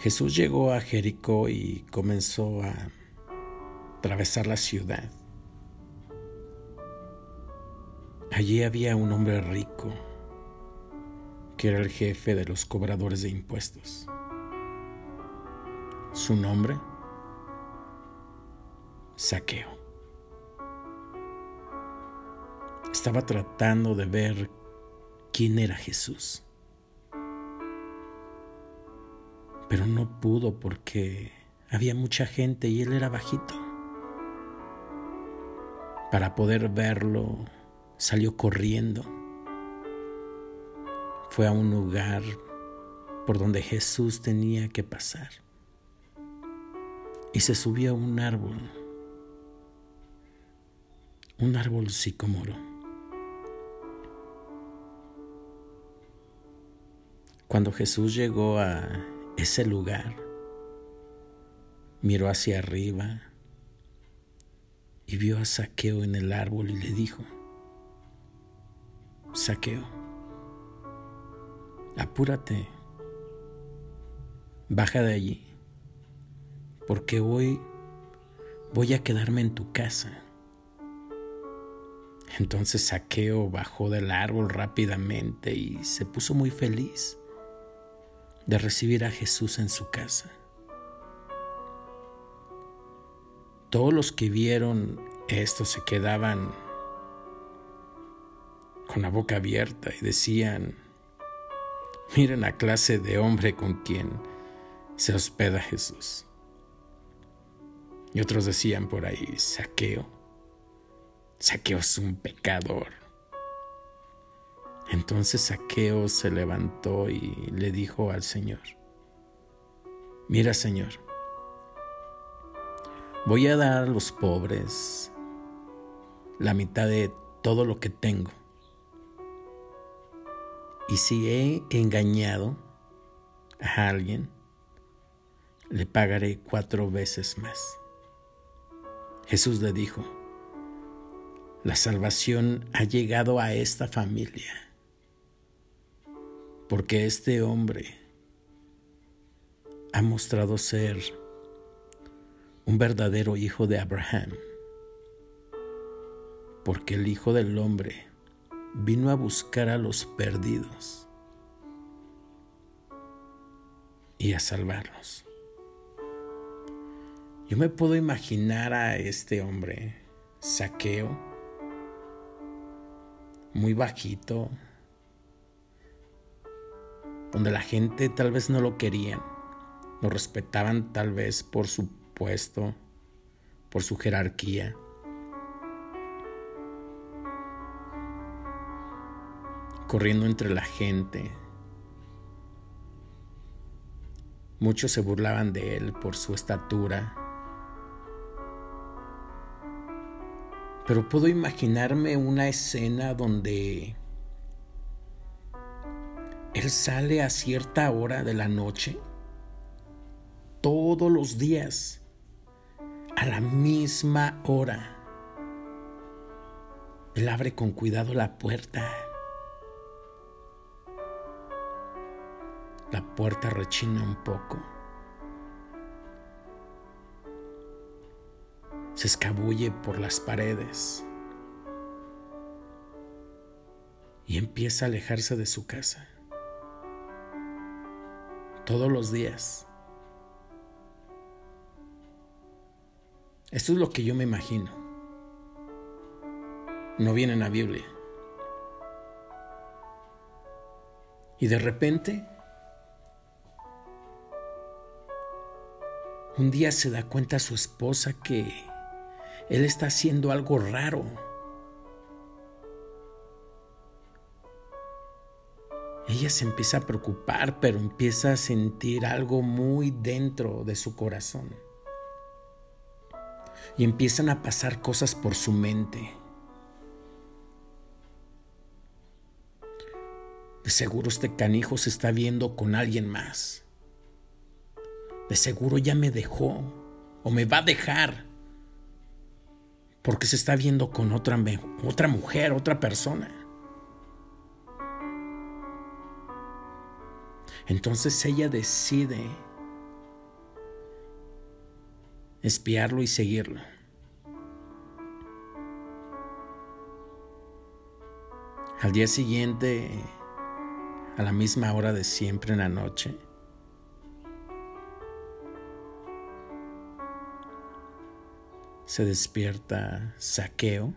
Jesús llegó a Jericó y comenzó a atravesar la ciudad. Allí había un hombre rico que era el jefe de los cobradores de impuestos. Su nombre, Saqueo. Estaba tratando de ver quién era Jesús. Pero no pudo porque había mucha gente y él era bajito. Para poder verlo, salió corriendo. Fue a un lugar por donde Jesús tenía que pasar. Y se subió a un árbol, un árbol sicómoro. Cuando Jesús llegó a ese lugar, miró hacia arriba y vio a Saqueo en el árbol y le dijo, Saqueo, apúrate, baja de allí, porque hoy voy a quedarme en tu casa. Entonces Saqueo bajó del árbol rápidamente y se puso muy feliz de recibir a Jesús en su casa. Todos los que vieron esto se quedaban con la boca abierta y decían, miren la clase de hombre con quien se hospeda Jesús. Y otros decían por ahí, saqueo. Saqueo es un pecador. Entonces Saqueo se levantó y le dijo al Señor, mira Señor, voy a dar a los pobres la mitad de todo lo que tengo. Y si he engañado a alguien, le pagaré cuatro veces más. Jesús le dijo, la salvación ha llegado a esta familia, porque este hombre ha mostrado ser un verdadero hijo de Abraham, porque el Hijo del Hombre vino a buscar a los perdidos y a salvarlos. Yo me puedo imaginar a este hombre, saqueo, muy bajito, donde la gente tal vez no lo querían, lo respetaban tal vez por su puesto, por su jerarquía. corriendo entre la gente. Muchos se burlaban de él por su estatura. Pero puedo imaginarme una escena donde él sale a cierta hora de la noche, todos los días, a la misma hora. Él abre con cuidado la puerta La puerta rechina un poco. Se escabulle por las paredes y empieza a alejarse de su casa. Todos los días. Esto es lo que yo me imagino. No viene en la Biblia. Y de repente Un día se da cuenta su esposa que él está haciendo algo raro. Ella se empieza a preocupar, pero empieza a sentir algo muy dentro de su corazón. Y empiezan a pasar cosas por su mente. De seguro este canijo se está viendo con alguien más de seguro ya me dejó o me va a dejar porque se está viendo con otra, otra mujer, otra persona. Entonces ella decide espiarlo y seguirlo. Al día siguiente, a la misma hora de siempre en la noche, se despierta Saqueo,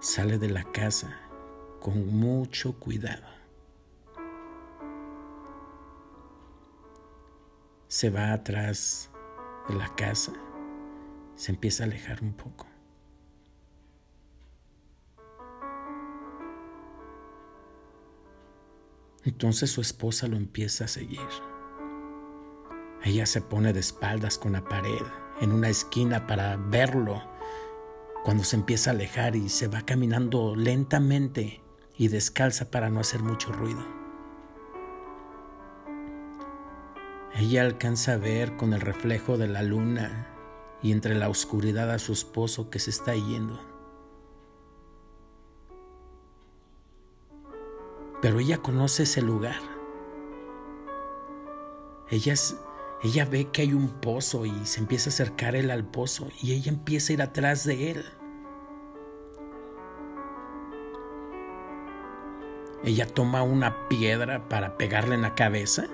sale de la casa con mucho cuidado. Se va atrás de la casa, se empieza a alejar un poco. Entonces su esposa lo empieza a seguir. Ella se pone de espaldas con la pared en una esquina para verlo cuando se empieza a alejar y se va caminando lentamente y descalza para no hacer mucho ruido. Ella alcanza a ver con el reflejo de la luna y entre la oscuridad a su esposo que se está yendo. Pero ella conoce ese lugar. Ella, ella ve que hay un pozo y se empieza a acercar él al pozo y ella empieza a ir atrás de él. Ella toma una piedra para pegarle en la cabeza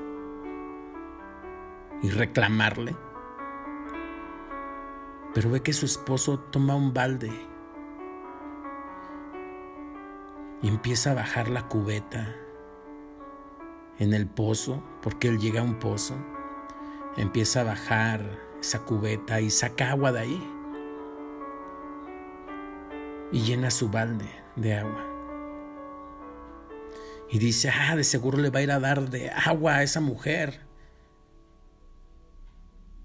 y reclamarle. Pero ve que su esposo toma un balde y empieza a bajar la cubeta en el pozo, porque él llega a un pozo, empieza a bajar esa cubeta y saca agua de ahí y llena su balde de agua. Y dice, ah, de seguro le va a ir a dar de agua a esa mujer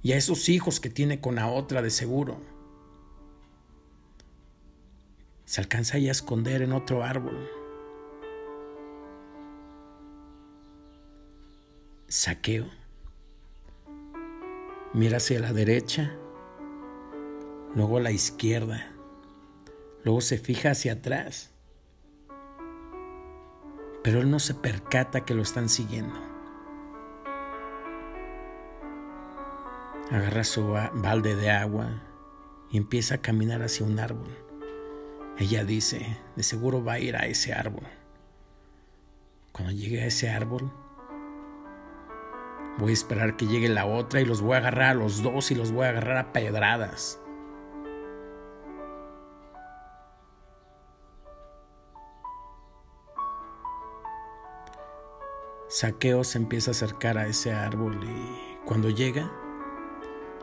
y a esos hijos que tiene con la otra, de seguro se alcanza a esconder en otro árbol. Saqueo. Mira hacia la derecha, luego a la izquierda, luego se fija hacia atrás. Pero él no se percata que lo están siguiendo. Agarra su balde de agua y empieza a caminar hacia un árbol. Ella dice, de seguro va a ir a ese árbol. Cuando llegue a ese árbol, voy a esperar que llegue la otra y los voy a agarrar a los dos y los voy a agarrar a pedradas. Saqueo se empieza a acercar a ese árbol y cuando llega,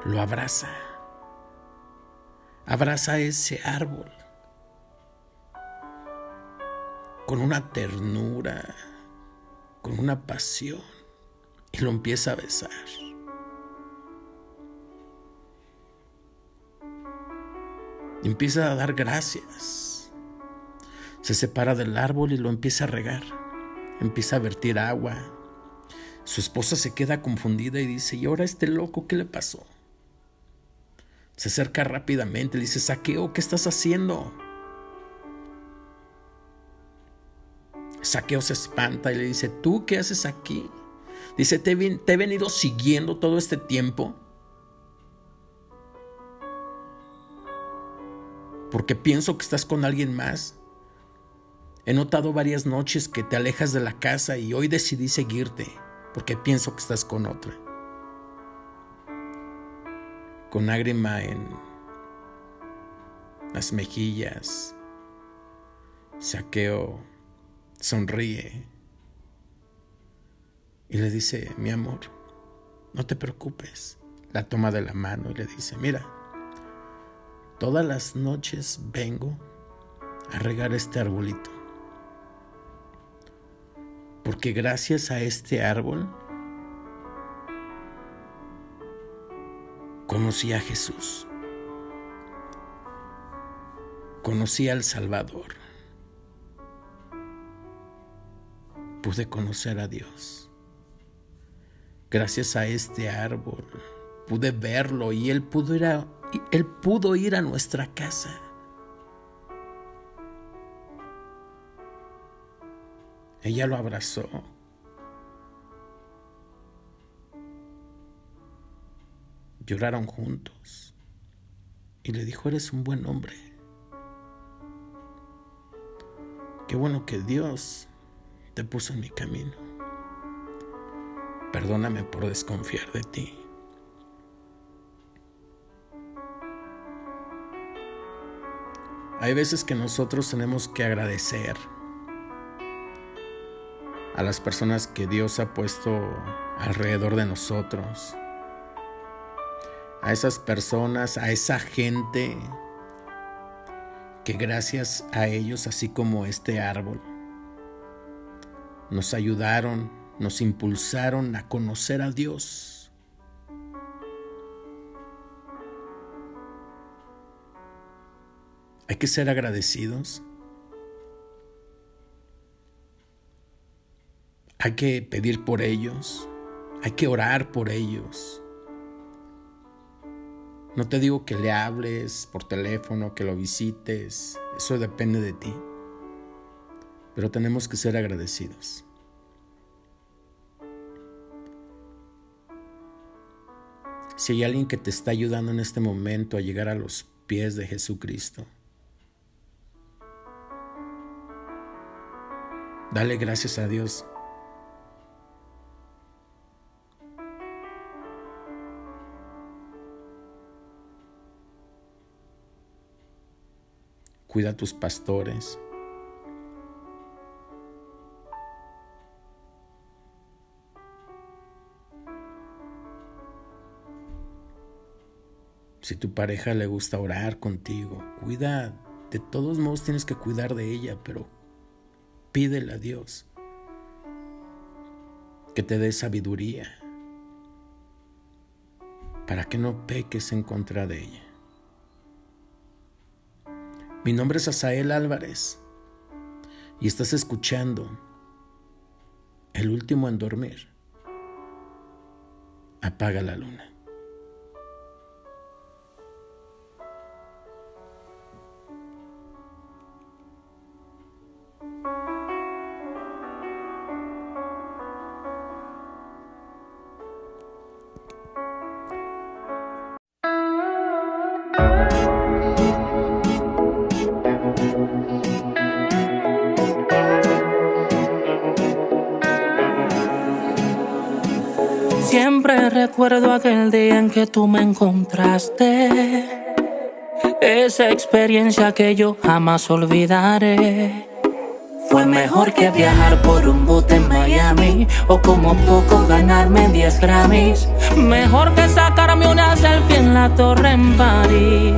lo abraza. Abraza ese árbol con una ternura, con una pasión, y lo empieza a besar. Empieza a dar gracias. Se separa del árbol y lo empieza a regar. Empieza a vertir agua. Su esposa se queda confundida y dice, ¿y ahora este loco qué le pasó? Se acerca rápidamente, le dice, Saqueo, ¿qué estás haciendo? Saqueo se espanta y le dice, ¿tú qué haces aquí? Dice, te, he venido siguiendo todo este tiempo. Porque pienso que estás con alguien más. He notado varias noches que te alejas de la casa y hoy decidí seguirte porque pienso que estás con otra. Con lágrima en las mejillas, saqueo sonríe y le dice, mi amor, no te preocupes. La toma de la mano y le dice, mira, todas las noches vengo a regar este arbolito. Porque gracias a este árbol conocí a Jesús. Conocí al Salvador. pude conocer a Dios. Gracias a este árbol pude verlo y él pudo ir a, él pudo ir a nuestra casa. Ella lo abrazó. Lloraron juntos. Y le dijo, eres un buen hombre. Qué bueno que Dios te puso en mi camino. Perdóname por desconfiar de ti. Hay veces que nosotros tenemos que agradecer a las personas que Dios ha puesto alrededor de nosotros, a esas personas, a esa gente que gracias a ellos, así como este árbol, nos ayudaron, nos impulsaron a conocer a Dios. Hay que ser agradecidos. Hay que pedir por ellos, hay que orar por ellos. No te digo que le hables por teléfono, que lo visites, eso depende de ti. Pero tenemos que ser agradecidos. Si hay alguien que te está ayudando en este momento a llegar a los pies de Jesucristo, dale gracias a Dios cuida a tus pastores. Si tu pareja le gusta orar contigo, cuida, de todos modos tienes que cuidar de ella, pero pídele a Dios que te dé sabiduría para que no peques en contra de ella. Mi nombre es Asael Álvarez y estás escuchando El último en dormir. Apaga la luna. Siempre recuerdo aquel día en que tú me encontraste. Esa experiencia que yo jamás olvidaré. Fue mejor que viajar por un bote en Miami o como poco ganarme 10 Grammys. Mejor que sacarme una selfie en la torre en París.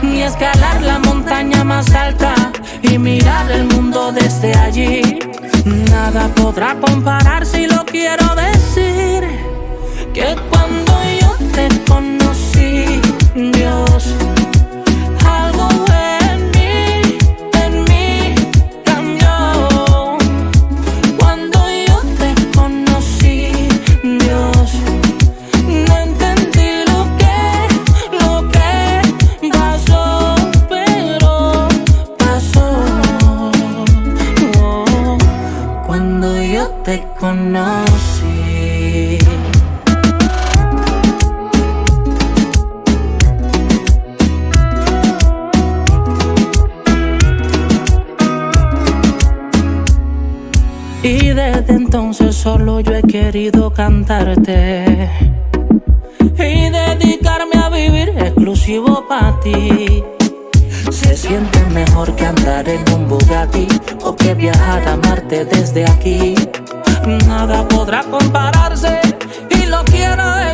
Ni escalar la montaña más alta y mirar el mundo desde allí. Nada podrá comparar si lo quiero querido cantarte y dedicarme a vivir exclusivo para ti. Se siente mejor que andar en un Bugatti o que viajar a Marte desde aquí. Nada podrá compararse y lo quiero